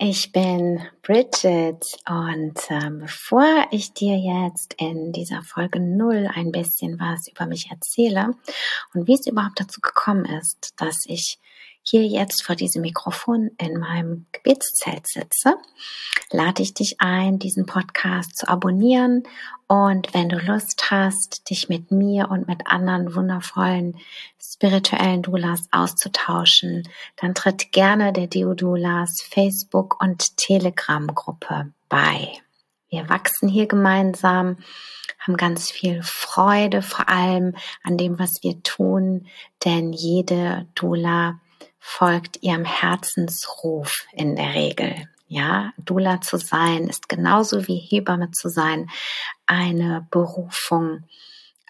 Ich bin Bridget und äh, bevor ich dir jetzt in dieser Folge null ein bisschen was über mich erzähle und wie es überhaupt dazu gekommen ist, dass ich hier jetzt vor diesem Mikrofon in meinem Gebetszelt sitze, lade ich dich ein, diesen Podcast zu abonnieren. Und wenn du Lust hast, dich mit mir und mit anderen wundervollen spirituellen Doulas auszutauschen, dann tritt gerne der Deodulas Facebook und Telegram Gruppe bei. Wir wachsen hier gemeinsam, haben ganz viel Freude vor allem an dem, was wir tun, denn jede Dula folgt ihrem Herzensruf in der Regel. Ja, Dula zu sein ist genauso wie Hebamme zu sein eine Berufung,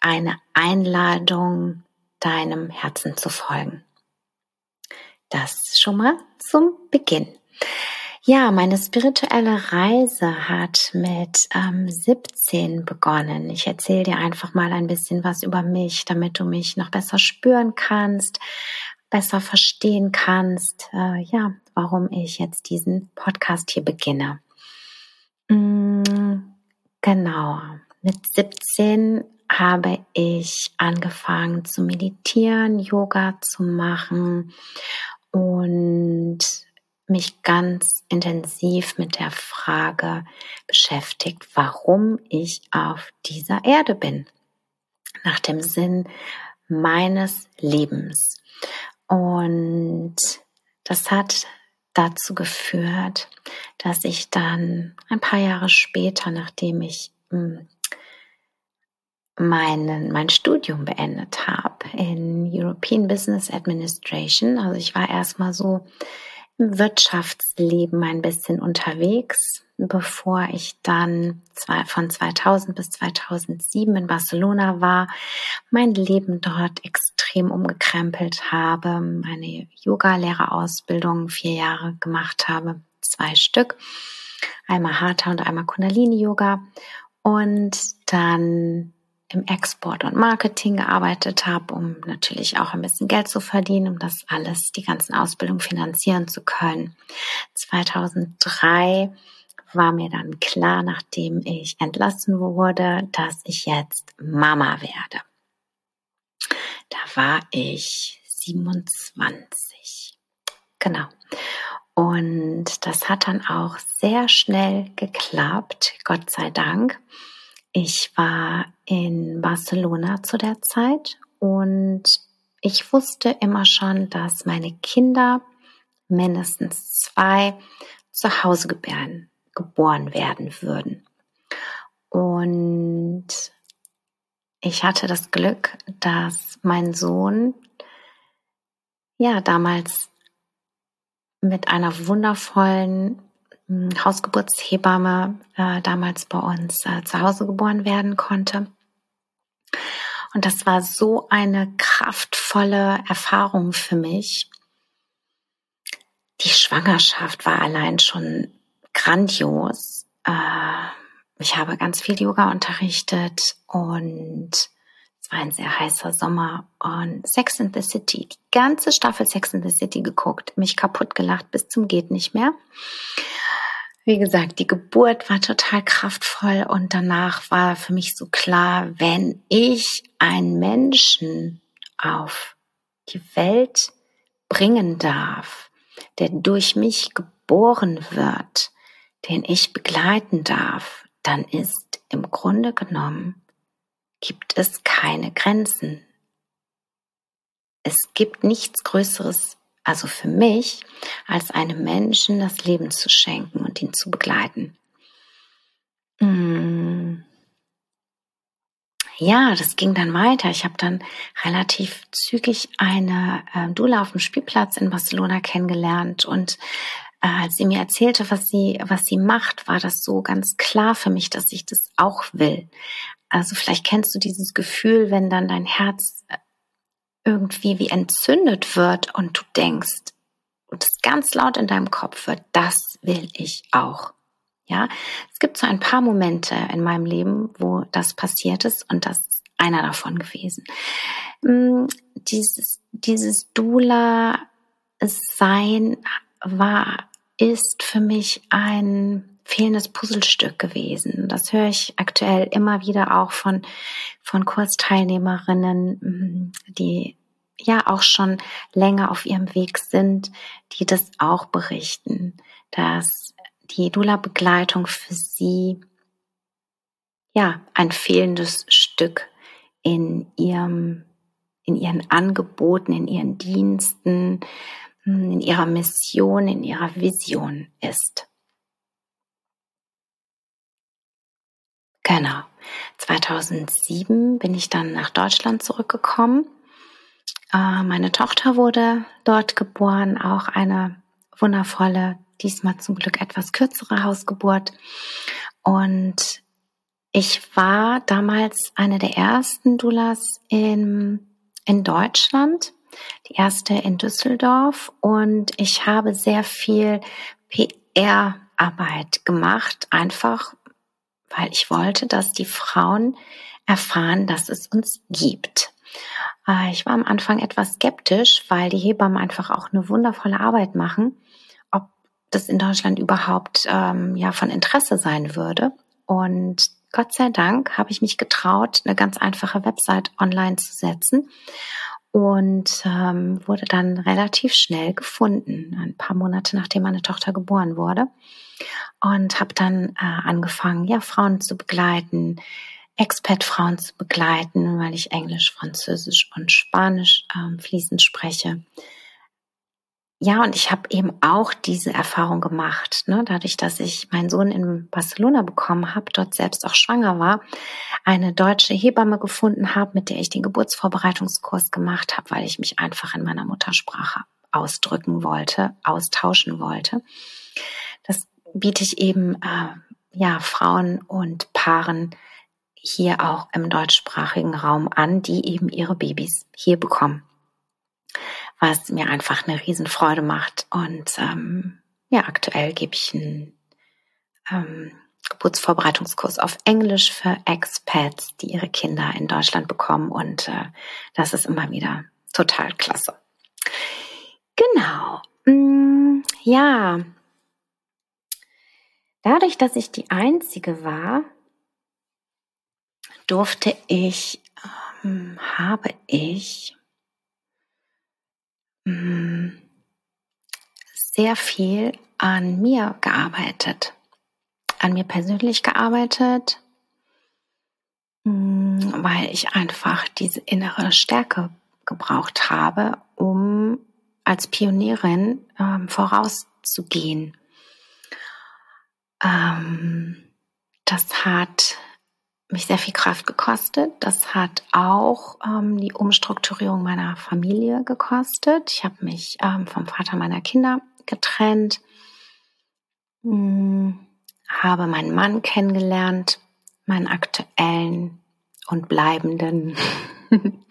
eine Einladung, deinem Herzen zu folgen. Das schon mal zum Beginn. Ja, meine spirituelle Reise hat mit ähm, 17 begonnen. Ich erzähle dir einfach mal ein bisschen was über mich, damit du mich noch besser spüren kannst, besser verstehen kannst, äh, ja, warum ich jetzt diesen Podcast hier beginne. Mm, genau. Mit 17 habe ich angefangen zu meditieren, Yoga zu machen und mich ganz intensiv mit der Frage beschäftigt, warum ich auf dieser Erde bin. Nach dem Sinn meines Lebens. Und das hat dazu geführt, dass ich dann ein paar Jahre später, nachdem ich hm, meinen, mein Studium beendet habe in European Business Administration, also ich war erstmal so im Wirtschaftsleben ein bisschen unterwegs, bevor ich dann von 2000 bis 2007 in Barcelona war, mein Leben dort extrem umgekrempelt habe, meine Yoga-Lehrerausbildung vier Jahre gemacht habe, zwei Stück, einmal Hatha und einmal Kundalini-Yoga und dann im Export und Marketing gearbeitet habe, um natürlich auch ein bisschen Geld zu verdienen, um das alles, die ganzen Ausbildungen finanzieren zu können. 2003 war mir dann klar, nachdem ich entlassen wurde, dass ich jetzt Mama werde. Da war ich 27. Genau. Und das hat dann auch sehr schnell geklappt, Gott sei Dank. Ich war in Barcelona zu der Zeit und ich wusste immer schon, dass meine Kinder mindestens zwei zu Hause gebären, geboren werden würden. Und ich hatte das Glück, dass mein Sohn ja damals mit einer wundervollen Hausgeburtshebamme äh, damals bei uns äh, zu Hause geboren werden konnte. Und das war so eine kraftvolle Erfahrung für mich. Die Schwangerschaft war allein schon grandios. Äh, ich habe ganz viel Yoga unterrichtet und es war ein sehr heißer Sommer und Sex in the City, die ganze Staffel Sex in the City geguckt, mich kaputt gelacht bis zum geht nicht mehr. Wie gesagt, die Geburt war total kraftvoll und danach war für mich so klar, wenn ich einen Menschen auf die Welt bringen darf, der durch mich geboren wird, den ich begleiten darf, dann ist im Grunde genommen, gibt es keine Grenzen. Es gibt nichts Größeres, also für mich, als einem Menschen das Leben zu schenken und ihn zu begleiten. Hm. Ja, das ging dann weiter. Ich habe dann relativ zügig eine äh, Dula auf dem Spielplatz in Barcelona kennengelernt und als sie mir erzählte, was sie, was sie macht, war das so ganz klar für mich, dass ich das auch will. Also vielleicht kennst du dieses Gefühl, wenn dann dein Herz äh, irgendwie wie entzündet wird und du denkst und es ganz laut in deinem Kopf wird, das will ich auch. Ja, es gibt so ein paar Momente in meinem Leben, wo das passiert ist und das ist einer davon gewesen. Mm, dieses, dieses Dula-Sein war, ist für mich ein fehlendes Puzzlestück gewesen. Das höre ich aktuell immer wieder auch von, von Kursteilnehmerinnen, mm, die ja auch schon länger auf ihrem Weg sind, die das auch berichten, dass die Dula-Begleitung für sie ja ein fehlendes Stück in ihrem, in ihren Angeboten, in ihren Diensten, in ihrer Mission, in ihrer Vision ist. Genau. 2007 bin ich dann nach Deutschland zurückgekommen. Äh, meine Tochter wurde dort geboren, auch eine wundervolle, diesmal zum Glück etwas kürzere Hausgeburt. Und ich war damals eine der ersten Doulas in, in Deutschland die erste in Düsseldorf und ich habe sehr viel PR-Arbeit gemacht, einfach weil ich wollte, dass die Frauen erfahren, dass es uns gibt. Äh, ich war am Anfang etwas skeptisch, weil die Hebammen einfach auch eine wundervolle Arbeit machen, ob das in Deutschland überhaupt ähm, ja von Interesse sein würde. Und Gott sei Dank habe ich mich getraut, eine ganz einfache Website online zu setzen und ähm, wurde dann relativ schnell gefunden, ein paar Monate nachdem meine Tochter geboren wurde. Und habe dann äh, angefangen, ja, Frauen zu begleiten, Expat-Frauen zu begleiten, weil ich Englisch, Französisch und Spanisch ähm, fließend spreche. Ja, und ich habe eben auch diese Erfahrung gemacht. Ne? Dadurch, dass ich meinen Sohn in Barcelona bekommen habe, dort selbst auch schwanger war, eine deutsche Hebamme gefunden habe, mit der ich den Geburtsvorbereitungskurs gemacht habe, weil ich mich einfach in meiner Muttersprache ausdrücken wollte, austauschen wollte. Das biete ich eben äh, ja Frauen und Paaren hier auch im deutschsprachigen Raum an, die eben ihre Babys hier bekommen was mir einfach eine Riesenfreude macht. Und ähm, ja, aktuell gebe ich einen ähm, Geburtsvorbereitungskurs auf Englisch für Expats, die ihre Kinder in Deutschland bekommen. Und äh, das ist immer wieder total klasse. Genau. Mm, ja. Dadurch, dass ich die Einzige war, durfte ich, ähm, habe ich sehr viel an mir gearbeitet, an mir persönlich gearbeitet, mm, weil ich einfach diese innere Stärke gebraucht habe, um als Pionierin ähm, vorauszugehen. Ähm, das hat mich sehr viel Kraft gekostet. Das hat auch ähm, die Umstrukturierung meiner Familie gekostet. Ich habe mich ähm, vom Vater meiner Kinder getrennt, hm, habe meinen Mann kennengelernt, meinen aktuellen und bleibenden.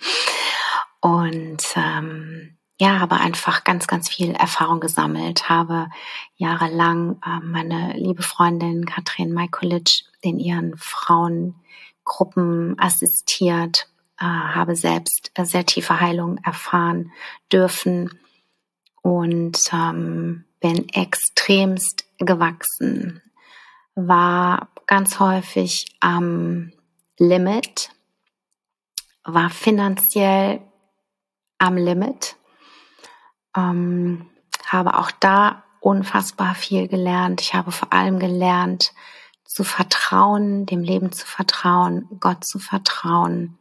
und ähm, ja, habe einfach ganz, ganz viel Erfahrung gesammelt, habe jahrelang äh, meine liebe Freundin Katrin Majkulic in ihren Frauengruppen assistiert, äh, habe selbst äh, sehr tiefe Heilung erfahren dürfen und ähm, bin extremst gewachsen, war ganz häufig am Limit, war finanziell am Limit, ähm, habe auch da unfassbar viel gelernt. Ich habe vor allem gelernt, zu vertrauen, dem Leben zu vertrauen, Gott zu vertrauen.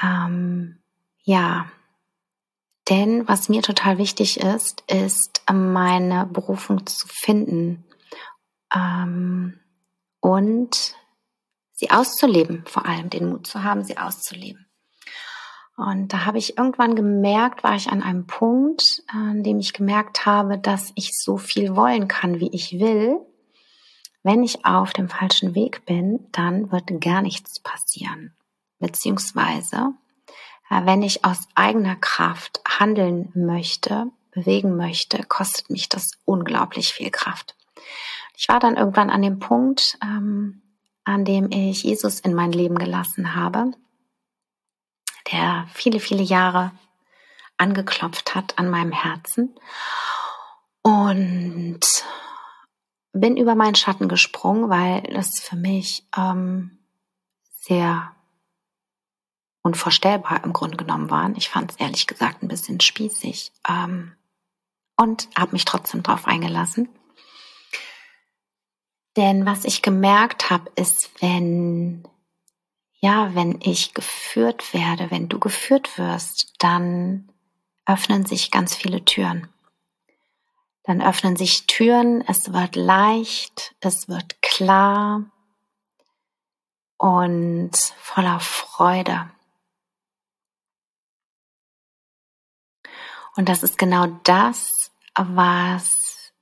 Ähm, ja, denn was mir total wichtig ist, ist meine Berufung zu finden ähm, und sie auszuleben, vor allem den Mut zu haben, sie auszuleben. Und da habe ich irgendwann gemerkt, war ich an einem Punkt, an dem ich gemerkt habe, dass ich so viel wollen kann, wie ich will. Wenn ich auf dem falschen Weg bin, dann wird gar nichts passieren. Beziehungsweise, äh, wenn ich aus eigener Kraft handeln möchte, bewegen möchte, kostet mich das unglaublich viel Kraft. Ich war dann irgendwann an dem Punkt, ähm, an dem ich Jesus in mein Leben gelassen habe der viele, viele Jahre angeklopft hat an meinem Herzen. Und bin über meinen Schatten gesprungen, weil das für mich ähm, sehr unvorstellbar im Grunde genommen waren. Ich fand es ehrlich gesagt ein bisschen spießig ähm, und habe mich trotzdem darauf eingelassen. Denn was ich gemerkt habe, ist, wenn ja, wenn ich geführt werde, wenn du geführt wirst, dann öffnen sich ganz viele Türen. Dann öffnen sich Türen, es wird leicht, es wird klar und voller Freude. Und das ist genau das, was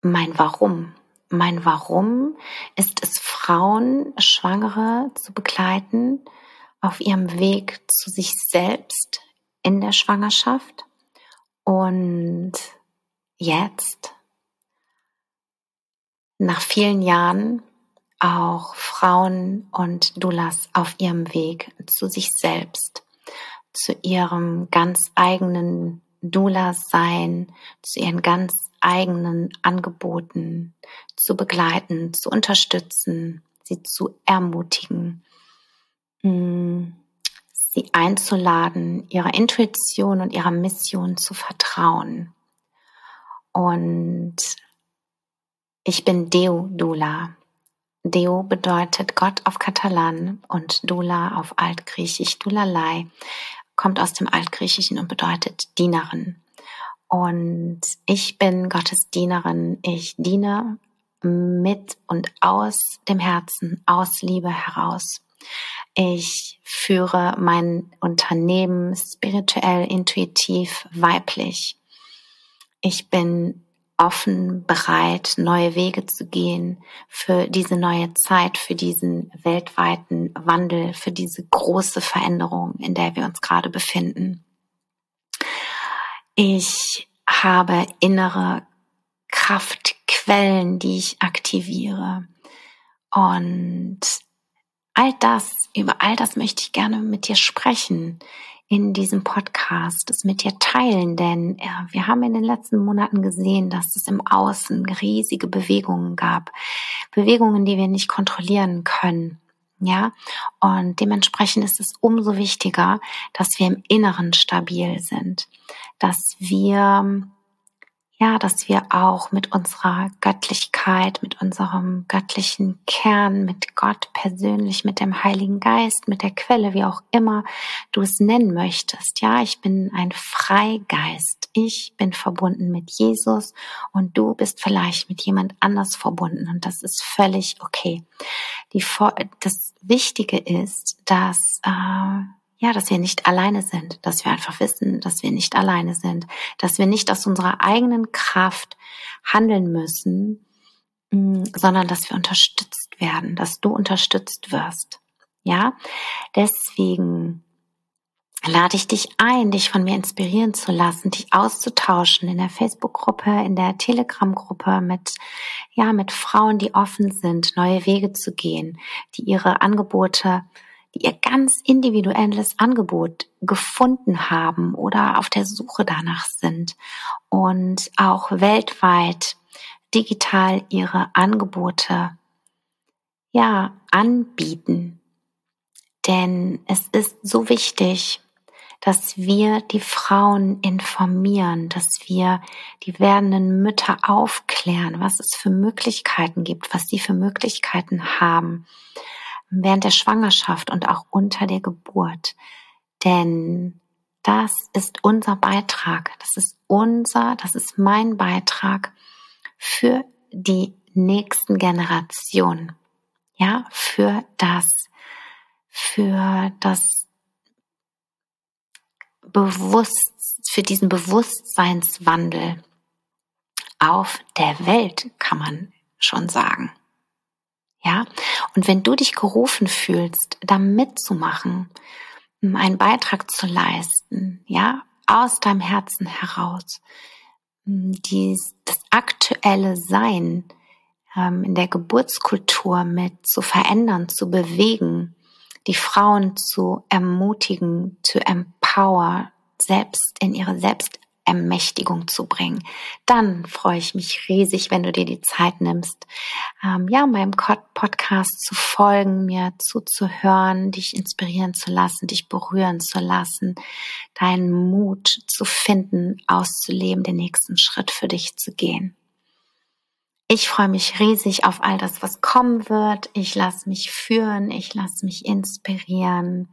mein Warum mein Warum ist es, Frauen, Schwangere zu begleiten auf ihrem Weg zu sich selbst in der Schwangerschaft. Und jetzt, nach vielen Jahren, auch Frauen und Dulas auf ihrem Weg zu sich selbst, zu ihrem ganz eigenen Dula-Sein, zu ihren ganz eigenen Angeboten zu begleiten, zu unterstützen, sie zu ermutigen, mm, sie einzuladen, ihrer Intuition und ihrer Mission zu vertrauen. Und ich bin Deo Dula. Deo bedeutet Gott auf Katalan und Dula auf Altgriechisch. Dulalei kommt aus dem Altgriechischen und bedeutet Dienerin. Und ich bin Gottes Dienerin. Ich diene mit und aus dem Herzen, aus Liebe heraus. Ich führe mein Unternehmen spirituell, intuitiv, weiblich. Ich bin offen, bereit, neue Wege zu gehen für diese neue Zeit, für diesen weltweiten Wandel, für diese große Veränderung, in der wir uns gerade befinden. Ich habe innere Kraftquellen, die ich aktiviere. Und all das, über all das möchte ich gerne mit dir sprechen in diesem Podcast, es mit dir teilen, denn wir haben in den letzten Monaten gesehen, dass es im Außen riesige Bewegungen gab. Bewegungen, die wir nicht kontrollieren können. Ja, und dementsprechend ist es umso wichtiger, dass wir im Inneren stabil sind, dass wir ja, dass wir auch mit unserer Göttlichkeit, mit unserem göttlichen Kern, mit Gott persönlich, mit dem Heiligen Geist, mit der Quelle, wie auch immer du es nennen möchtest. Ja, ich bin ein Freigeist. Ich bin verbunden mit Jesus und du bist vielleicht mit jemand anders verbunden und das ist völlig okay. Die, das Wichtige ist, dass äh, ja, dass wir nicht alleine sind, dass wir einfach wissen, dass wir nicht alleine sind, dass wir nicht aus unserer eigenen Kraft handeln müssen, mm, sondern dass wir unterstützt werden, dass du unterstützt wirst. Ja, deswegen lade ich dich ein, dich von mir inspirieren zu lassen, dich auszutauschen in der Facebook-Gruppe, in der Telegram-Gruppe mit, ja, mit Frauen, die offen sind, neue Wege zu gehen, die ihre Angebote ihr ganz individuelles Angebot gefunden haben oder auf der Suche danach sind und auch weltweit digital ihre Angebote ja anbieten. Denn es ist so wichtig, dass wir die Frauen informieren, dass wir die werdenden Mütter aufklären, was es für Möglichkeiten gibt, was sie für Möglichkeiten haben während der Schwangerschaft und auch unter der Geburt. Denn das ist unser Beitrag, das ist unser, das ist mein Beitrag für die nächsten Generationen. Ja, für das, für das Bewusst, für diesen Bewusstseinswandel auf der Welt, kann man schon sagen. Ja, und wenn du dich gerufen fühlst, da mitzumachen, einen Beitrag zu leisten, ja, aus deinem Herzen heraus, dies, das aktuelle Sein ähm, in der Geburtskultur mit zu verändern, zu bewegen, die Frauen zu ermutigen, zu empower, selbst in ihre Selbstermächtigung zu bringen. Dann freue ich mich riesig, wenn du dir die Zeit nimmst, ähm, ja, meinem Podcast zu folgen, mir zuzuhören, dich inspirieren zu lassen, dich berühren zu lassen, deinen Mut zu finden, auszuleben, den nächsten Schritt für dich zu gehen. Ich freue mich riesig auf all das, was kommen wird. Ich lasse mich führen, ich lasse mich inspirieren.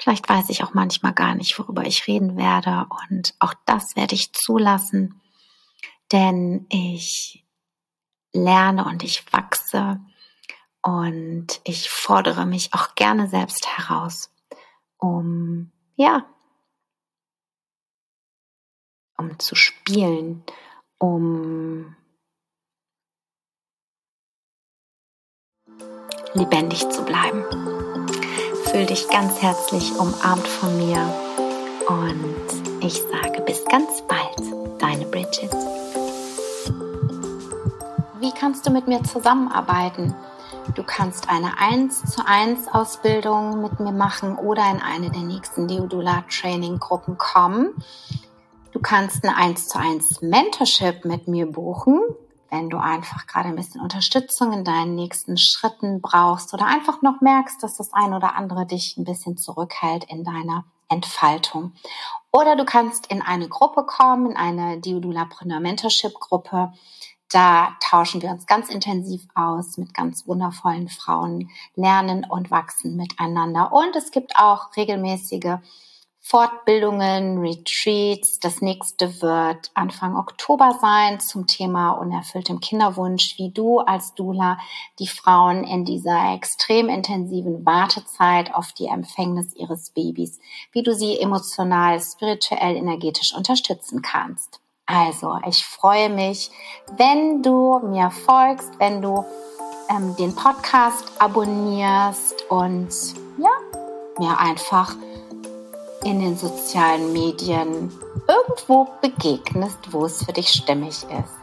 Vielleicht weiß ich auch manchmal gar nicht, worüber ich reden werde. Und auch das werde ich zulassen, denn ich lerne und ich wachse und ich fordere mich auch gerne selbst heraus, um, ja, um zu spielen, um lebendig zu bleiben. Fühl dich ganz herzlich umarmt von mir und ich sage bis ganz bald, deine Bridget. Wie kannst du mit mir zusammenarbeiten? Du kannst eine 1 zu 1 Ausbildung mit mir machen oder in eine der nächsten Deodula Training Gruppen kommen. Du kannst eine 1 zu 1 Mentorship mit mir buchen wenn du einfach gerade ein bisschen Unterstützung in deinen nächsten Schritten brauchst oder einfach noch merkst, dass das ein oder andere dich ein bisschen zurückhält in deiner Entfaltung. Oder du kannst in eine Gruppe kommen, in eine Diodulapreneur Mentorship Gruppe. Da tauschen wir uns ganz intensiv aus mit ganz wundervollen Frauen, lernen und wachsen miteinander. Und es gibt auch regelmäßige Fortbildungen, Retreats. Das nächste wird Anfang Oktober sein zum Thema unerfülltem Kinderwunsch, wie du als Dula die Frauen in dieser extrem intensiven Wartezeit auf die Empfängnis ihres Babys, wie du sie emotional, spirituell, energetisch unterstützen kannst. Also, ich freue mich, wenn du mir folgst, wenn du ähm, den Podcast abonnierst und ja, mir einfach in den sozialen Medien irgendwo begegnest, wo es für dich stimmig ist.